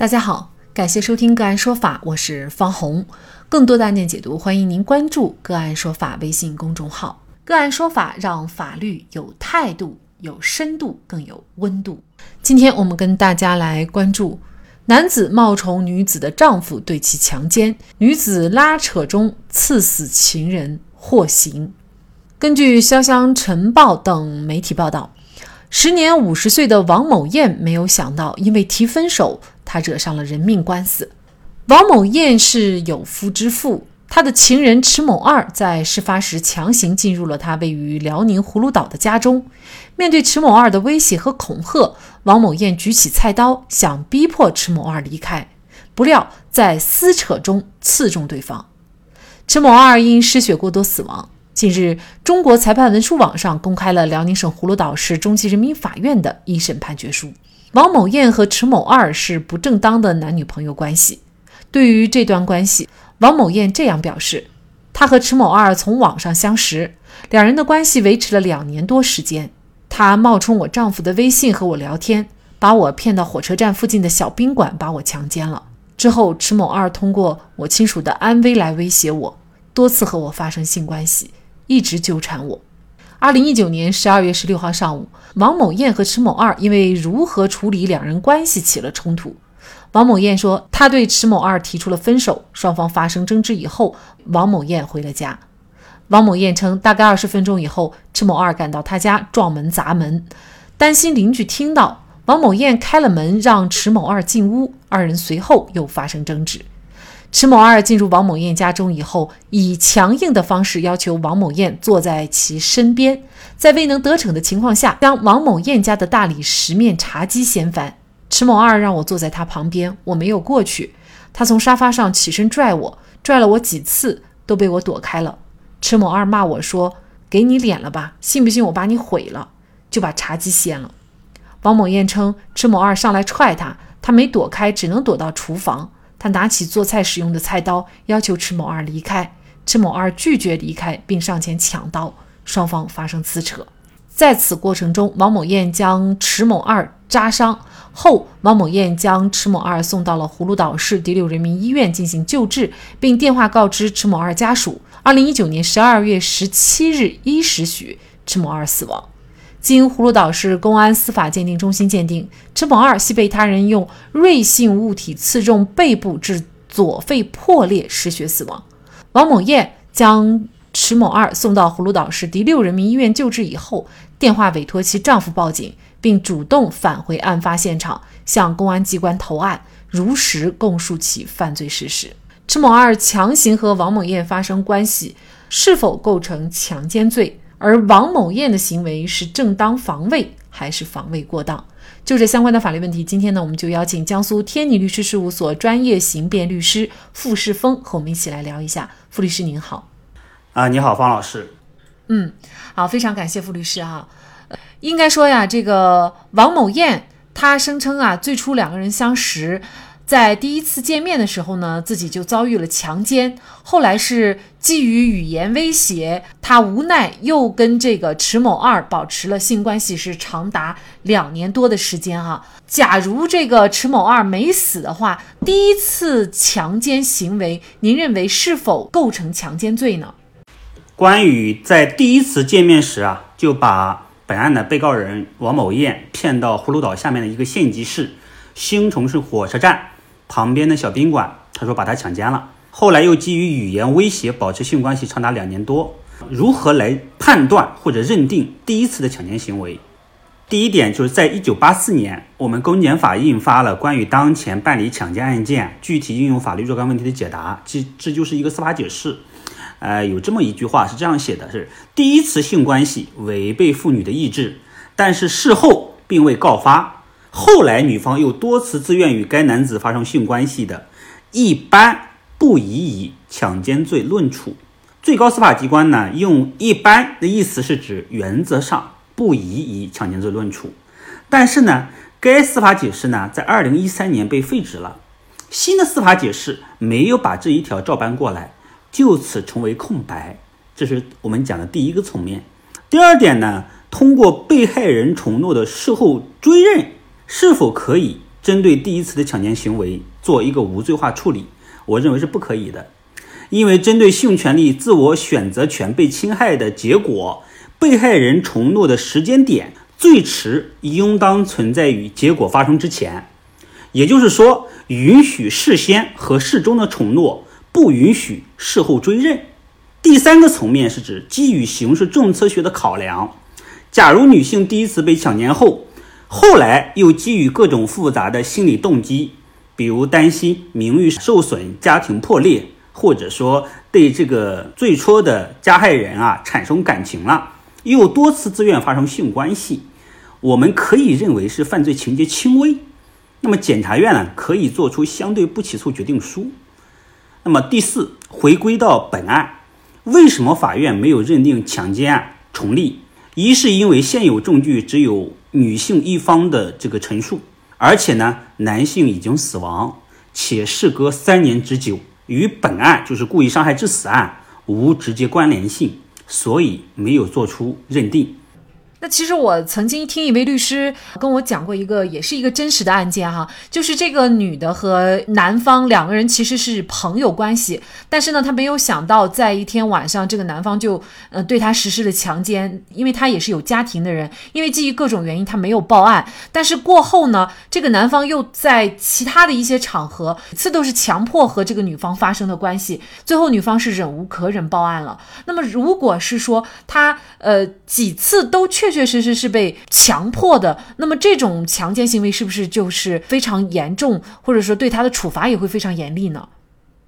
大家好，感谢收听个案说法，我是方红。更多的案件解读，欢迎您关注个案说法微信公众号。个案说法让法律有态度、有深度、更有温度。今天我们跟大家来关注：男子冒充女子的丈夫对其强奸，女子拉扯中刺死情人获刑。根据潇湘晨报等媒体报道，时年五十岁的王某艳没有想到，因为提分手。他惹上了人命官司。王某艳是有夫之妇，他的情人迟某二在事发时强行进入了他位于辽宁葫芦岛的家中。面对迟某二的威胁和恐吓，王某艳举起菜刀想逼迫迟某二离开，不料在撕扯中刺中对方。迟某二因失血过多死亡。近日，中国裁判文书网上公开了辽宁省葫芦岛市中级人民法院的一审判决书。王某艳和迟某二是不正当的男女朋友关系。对于这段关系，王某艳这样表示：她和迟某二从网上相识，两人的关系维持了两年多时间。她冒充我丈夫的微信和我聊天，把我骗到火车站附近的小宾馆，把我强奸了。之后，迟某二通过我亲属的安危来威胁我，多次和我发生性关系，一直纠缠我。二零一九年十二月十六号上午，王某艳和迟某二因为如何处理两人关系起了冲突。王某艳说，他对迟某二提出了分手，双方发生争执以后，王某艳回了家。王某艳称，大概二十分钟以后，迟某二赶到他家撞门砸门，担心邻居听到，王某艳开了门让迟某二进屋，二人随后又发生争执。池某二进入王某艳家中以后，以强硬的方式要求王某艳坐在其身边，在未能得逞的情况下，将王某艳家的大理石面茶几掀翻。池某二让我坐在他旁边，我没有过去。他从沙发上起身拽我，拽了我几次，都被我躲开了。池某二骂我说：“给你脸了吧？信不信我把你毁了？”就把茶几掀了。王某艳称，池某二上来踹他，他没躲开，只能躲到厨房。他拿起做菜使用的菜刀，要求迟某二离开。迟某二拒绝离开，并上前抢刀，双方发生撕扯。在此过程中，王某艳将迟某二扎伤后，王某艳将迟某二送到了葫芦岛市第六人民医院进行救治，并电话告知迟某二家属。二零一九年十二月十七日一时许，迟某二死亡。经葫芦岛市公安司法鉴定中心鉴定，迟某二系被他人用锐性物体刺中背部，致左肺破裂失血死亡。王某艳将迟某二送到葫芦岛市第六人民医院救治以后，电话委托其丈夫报警，并主动返回案发现场，向公安机关投案，如实供述其犯罪事实。迟某二强行和王某艳发生关系，是否构成强奸罪？而王某艳的行为是正当防卫还是防卫过当？就这相关的法律问题，今天呢，我们就邀请江苏天尼律师事务所专业刑辩律师傅世峰和我们一起来聊一下。傅律师您好，啊，你好，方老师。嗯，好，非常感谢傅律师啊。应该说呀，这个王某艳她声称啊，最初两个人相识。在第一次见面的时候呢，自己就遭遇了强奸。后来是基于语言威胁，他无奈又跟这个迟某二保持了性关系，是长达两年多的时间哈。假如这个迟某二没死的话，第一次强奸行为，您认为是否构成强奸罪呢？关于在第一次见面时啊，就把本案的被告人王某艳骗到葫芦岛下面的一个县级市兴城市火车站。旁边的小宾馆，他说把他强奸了，后来又基于语言威胁保持性关系长达两年多。如何来判断或者认定第一次的强奸行为？第一点就是在一九八四年，我们公检法印发了关于当前办理强奸案件具体应用法律若干问题的解答，这这就是一个司法解释。呃，有这么一句话是这样写的：是第一次性关系违背妇女的意志，但是事后并未告发。后来，女方又多次自愿与该男子发生性关系的，一般不宜以强奸罪论处。最高司法机关呢，用“一般”的意思是指原则上不宜以强奸罪论处。但是呢，该司法解释呢，在二零一三年被废止了。新的司法解释没有把这一条照搬过来，就此成为空白。这是我们讲的第一个层面。第二点呢，通过被害人承诺的事后追认。是否可以针对第一次的强奸行为做一个无罪化处理，我认为是不可以的。因为针对性权利自我选择权被侵害的结果，被害人承诺的时间点最迟应当存在于结果发生之前，也就是说，允许事先和事中的承诺，不允许事后追认。第三个层面是指基于刑事政策学的考量，假如女性第一次被强奸后，后来又基于各种复杂的心理动机，比如担心名誉受损、家庭破裂。或者说对这个最初的加害人啊产生感情了，又多次自愿发生性关系，我们可以认为是犯罪情节轻微，那么检察院呢可以做出相对不起诉决定书。那么第四，回归到本案，为什么法院没有认定强奸案成立？一是因为现有证据只有女性一方的这个陈述，而且呢男性已经死亡，且事隔三年之久。与本案就是故意伤害致死案无直接关联性，所以没有做出认定。那其实我曾经听一位律师跟我讲过一个，也是一个真实的案件哈，就是这个女的和男方两个人其实是朋友关系，但是呢，他没有想到在一天晚上，这个男方就呃对她实施了强奸，因为他也是有家庭的人，因为基于各种原因他没有报案，但是过后呢，这个男方又在其他的一些场合，每次都是强迫和这个女方发生的关系，最后女方是忍无可忍报案了。那么如果是说他呃几次都确确确实实是被强迫的，那么这种强奸行为是不是就是非常严重，或者说对他的处罚也会非常严厉呢？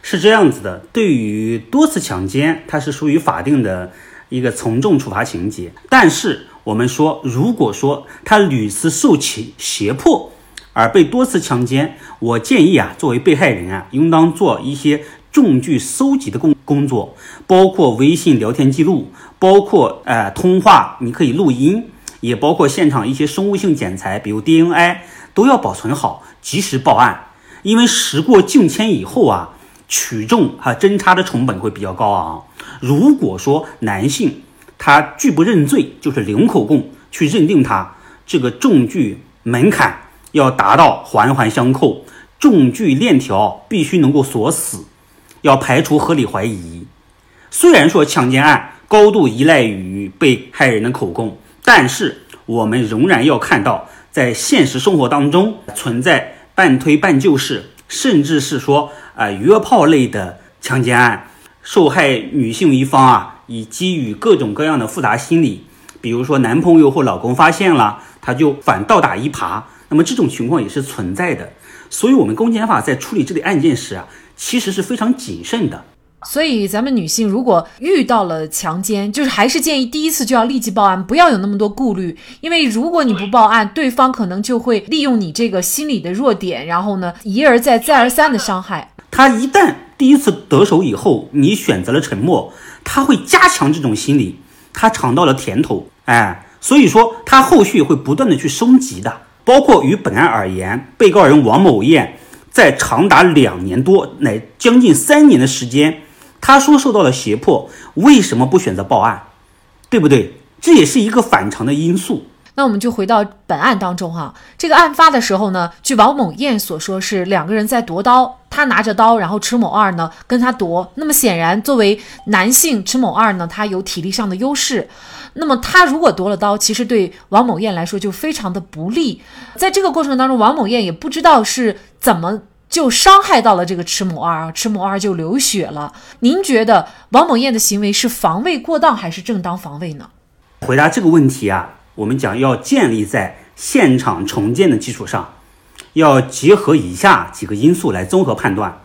是这样子的，对于多次强奸，它是属于法定的一个从重处罚情节。但是我们说，如果说他屡次受其胁迫而被多次强奸，我建议啊，作为被害人啊，应当做一些证据搜集的工工作，包括微信聊天记录。包括呃通话，你可以录音，也包括现场一些生物性检材，比如 DNA 都要保存好，及时报案。因为时过境迁以后啊，取证和侦查的成本会比较高昂。如果说男性他拒不认罪，就是零口供去认定他，这个证据门槛要达到环环相扣，证据链条必须能够锁死，要排除合理怀疑。虽然说强奸案。高度依赖于被害人的口供，但是我们仍然要看到，在现实生活当中存在半推半就式，甚至是说啊约炮类的强奸案，受害女性一方啊，以基于各种各样的复杂心理，比如说男朋友或老公发现了，他就反倒打一耙，那么这种情况也是存在的。所以，我们公检法在处理这类案件时啊，其实是非常谨慎的。所以，咱们女性如果遇到了强奸，就是还是建议第一次就要立即报案，不要有那么多顾虑。因为如果你不报案，对方可能就会利用你这个心理的弱点，然后呢一而再、再而三的伤害。他一旦第一次得手以后，你选择了沉默，他会加强这种心理，他尝到了甜头，哎，所以说他后续会不断的去升级的。包括与本案而言，被告人王某艳在长达两年多乃将近三年的时间。他说受到了胁迫，为什么不选择报案？对不对？这也是一个反常的因素。那我们就回到本案当中哈，这个案发的时候呢，据王某艳所说是两个人在夺刀，他拿着刀，然后迟某二呢跟他夺。那么显然，作为男性，迟某二呢他有体力上的优势，那么他如果夺了刀，其实对王某艳来说就非常的不利。在这个过程当中，王某艳也不知道是怎么。就伤害到了这个迟某二啊，迟某二就流血了。您觉得王某艳的行为是防卫过当还是正当防卫呢？回答这个问题啊，我们讲要建立在现场重建的基础上，要结合以下几个因素来综合判断。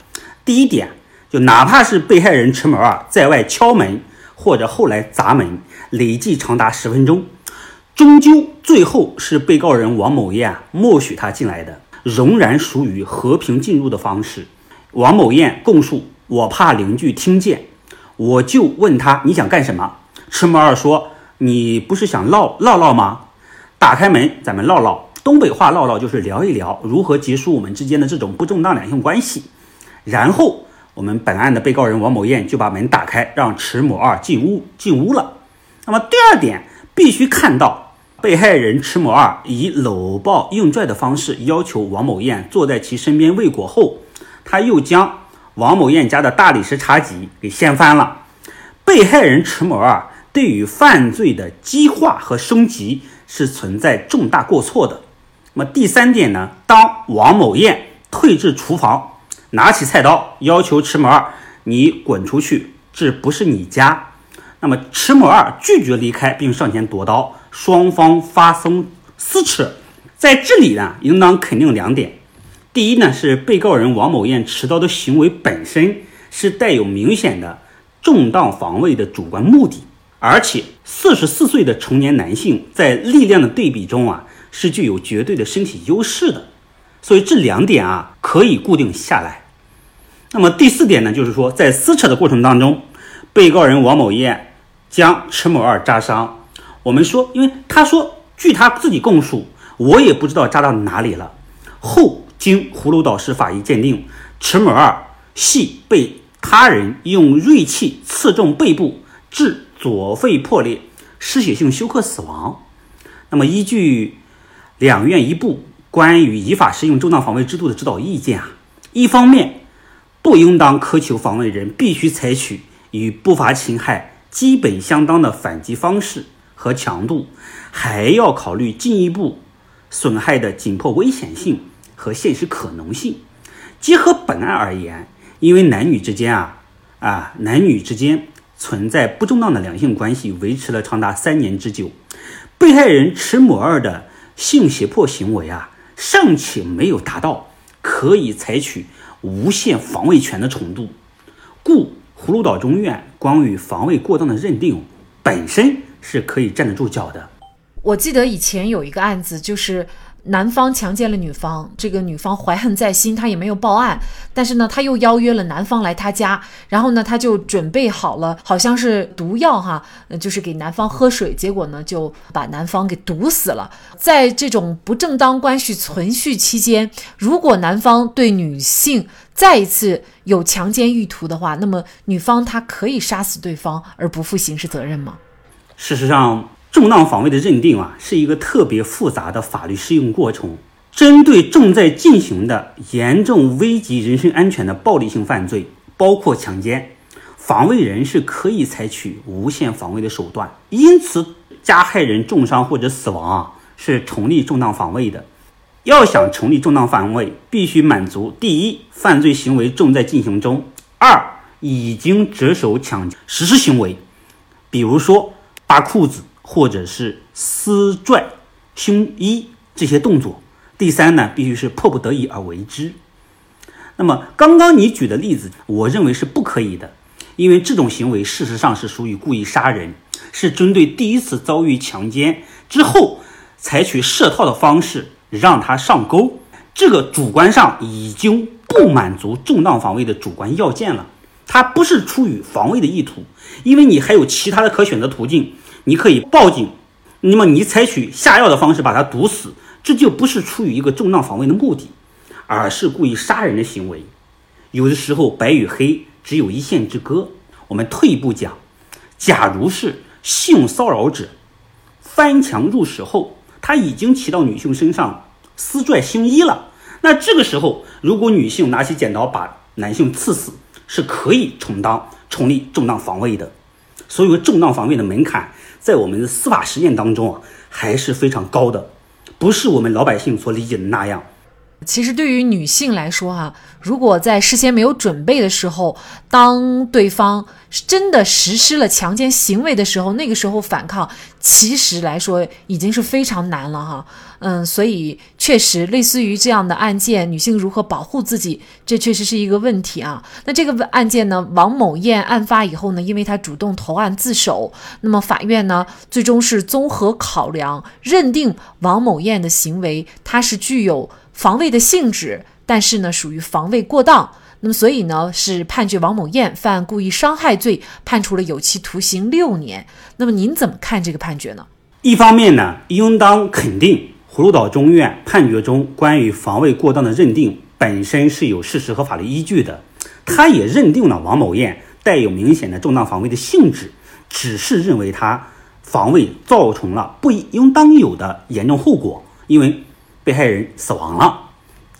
第一点，就哪怕是被害人迟某二在外敲门或者后来砸门，累计长达十分钟，终究最后是被告人王某艳默许他进来的。仍然属于和平进入的方式。王某艳供述：“我怕邻居听见，我就问他你想干什么。”迟某二说：“你不是想唠唠唠吗？打开门，咱们唠唠。东北话唠唠就是聊一聊如何结束我们之间的这种不正当两性关系。”然后，我们本案的被告人王某艳就把门打开，让迟某二进屋进屋了。那么第二点，必须看到被害人迟某二以搂抱硬拽的方式要求王某艳坐在其身边未果后，他又将王某艳家的大理石茶几给掀翻了。被害人迟某二对于犯罪的激化和升级是存在重大过错的。那么第三点呢？当王某艳退至厨房，拿起菜刀要求迟某二：“你滚出去，这不是你家。”那么迟某二拒绝离开，并上前夺刀，双方发生撕扯。在这里呢，应当肯定两点：第一呢，是被告人王某艳持刀的行为本身是带有明显的正当防卫的主观目的，而且四十四岁的成年男性在力量的对比中啊。是具有绝对的身体优势的，所以这两点啊可以固定下来。那么第四点呢，就是说在撕扯的过程当中，被告人王某艳将迟某二扎伤。我们说，因为他说，据他自己供述，我也不知道扎到哪里了。后经葫芦岛市法医鉴定，迟某二系被他人用锐器刺中背部，致左肺破裂，失血性休克死亡。那么依据。两院一部关于依法适用正当防卫制度的指导意见啊，一方面不应当苛求防卫人必须采取与不法侵害基本相当的反击方式和强度，还要考虑进一步损害的紧迫危险性和现实可能性。结合本案而言，因为男女之间啊啊男女之间存在不正当的两性关系，维持了长达三年之久，被害人迟某二的。性胁迫行为啊，尚且没有达到可以采取无限防卫权的程度，故葫芦岛中院关于防卫过当的认定本身是可以站得住脚的。我记得以前有一个案子，就是。男方强奸了女方，这个女方怀恨在心，她也没有报案，但是呢，她又邀约了男方来她家，然后呢，她就准备好了，好像是毒药哈，就是给男方喝水，结果呢，就把男方给毒死了。在这种不正当关系存续期间，如果男方对女性再一次有强奸意图的话，那么女方她可以杀死对方而不负刑事责任吗？事实上。正当防卫的认定啊，是一个特别复杂的法律适用过程。针对正在进行的严重危及人身安全的暴力性犯罪，包括强奸，防卫人是可以采取无限防卫的手段。因此，加害人重伤或者死亡啊，是成立正当防卫的。要想成立正当防卫，必须满足：第一，犯罪行为正在进行中；二，已经着手抢实施行为，比如说扒裤子。或者是撕拽胸衣这些动作，第三呢，必须是迫不得已而为之。那么刚刚你举的例子，我认为是不可以的，因为这种行为事实上是属于故意杀人，是针对第一次遭遇强奸之后，采取设套的方式让他上钩，这个主观上已经不满足正当防卫的主观要件了，他不是出于防卫的意图，因为你还有其他的可选择途径。你可以报警，那么你采取下药的方式把他毒死，这就不是出于一个正当防卫的目的，而是故意杀人的行为。有的时候白与黑只有一线之隔。我们退一步讲，假如是性骚扰者翻墙入室后，他已经骑到女性身上撕拽胸衣了，那这个时候如果女性拿起剪刀把男性刺死，是可以充当成立正当防卫的。所以正当防卫的门槛。在我们的司法实践当中啊，还是非常高的，不是我们老百姓所理解的那样。其实对于女性来说哈，如果在事先没有准备的时候，当对方真的实施了强奸行为的时候，那个时候反抗，其实来说已经是非常难了哈。嗯，所以确实类似于这样的案件，女性如何保护自己，这确实是一个问题啊。那这个案件呢，王某艳案发以后呢，因为她主动投案自首，那么法院呢，最终是综合考量，认定王某艳的行为，她是具有防卫的性质，但是呢，属于防卫过当。那么，所以呢，是判决王某艳犯故意伤害罪，判处了有期徒刑六年。那么，您怎么看这个判决呢？一方面呢，应当肯定。葫芦岛中院判决中关于防卫过当的认定本身是有事实和法律依据的，他也认定了王某艳带有明显的正当防卫的性质，只是认为他防卫造成了不应当有的严重后果，因为被害人死亡了。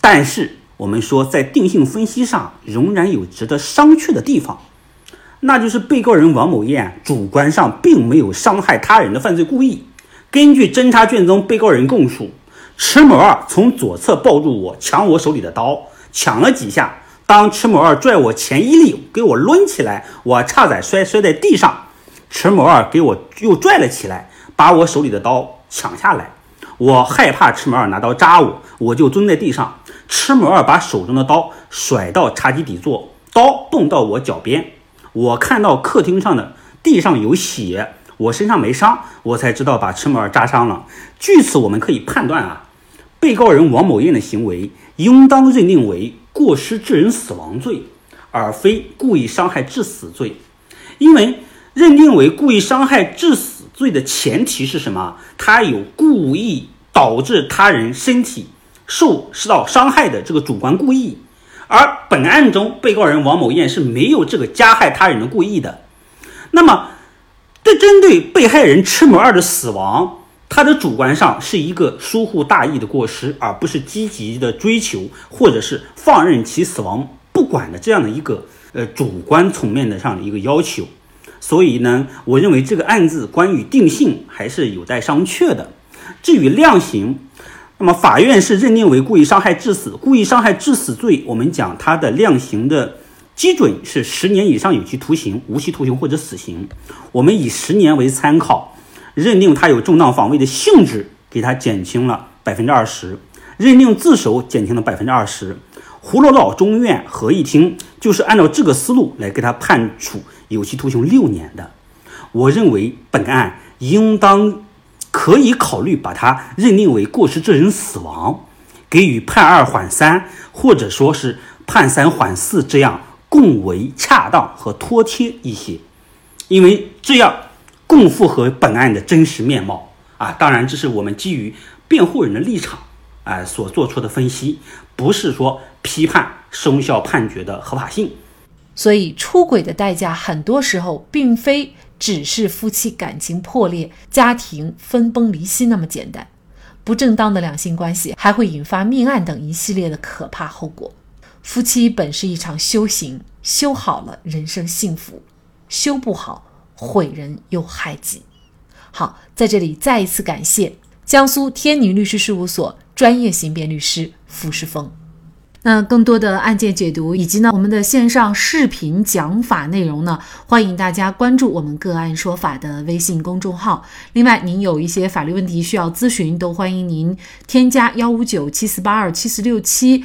但是我们说，在定性分析上仍然有值得商榷的地方，那就是被告人王某艳主观上并没有伤害他人的犯罪故意。根据侦查卷宗被告人供述，迟某二从左侧抱住我，抢我手里的刀，抢了几下。当迟某二拽我前衣领，给我抡起来，我差点摔摔在地上。迟某二给我又拽了起来，把我手里的刀抢下来。我害怕迟某二拿刀扎我，我就蹲在地上。迟某二把手中的刀甩到茶几底座，刀蹦到我脚边。我看到客厅上的地上有血。我身上没伤，我才知道把迟某二扎伤了。据此，我们可以判断啊，被告人王某艳的行为应当认定为过失致人死亡罪，而非故意伤害致死罪。因为认定为故意伤害致死罪的前提是什么？他有故意导致他人身体受受到伤害的这个主观故意，而本案中被告人王某艳是没有这个加害他人的故意的。那么。针对被害人迟某二的死亡，他的主观上是一个疏忽大意的过失，而不是积极的追求或者是放任其死亡不管的这样的一个呃主观层面的上的一个要求。所以呢，我认为这个案子关于定性还是有待商榷的。至于量刑，那么法院是认定为故意伤害致死，故意伤害致死罪，我们讲它的量刑的。基准是十年以上有期徒刑、无期徒刑或者死刑。我们以十年为参考，认定他有正当防卫的性质，给他减轻了百分之二十；认定自首减轻了百分之二十。葫芦岛中院合议庭就是按照这个思路来给他判处有期徒刑六年的。我认为本案应当可以考虑把他认定为过失致人死亡，给予判二缓三，或者说是判三缓四这样。更为恰当和妥帖一些，因为这样更符合本案的真实面貌啊！当然，这是我们基于辩护人的立场啊所做出的分析，不是说批判生效判决的合法性。所以，出轨的代价很多时候并非只是夫妻感情破裂、家庭分崩离析那么简单，不正当的两性关系还会引发命案等一系列的可怕后果。夫妻本是一场修行，修好了人生幸福，修不好毁人又害己。好，在这里再一次感谢江苏天宁律师事务所专业刑辩律师付世峰。那更多的案件解读以及呢我们的线上视频讲法内容呢，欢迎大家关注我们个案说法的微信公众号。另外，您有一些法律问题需要咨询，都欢迎您添加幺五九七四八二七四六七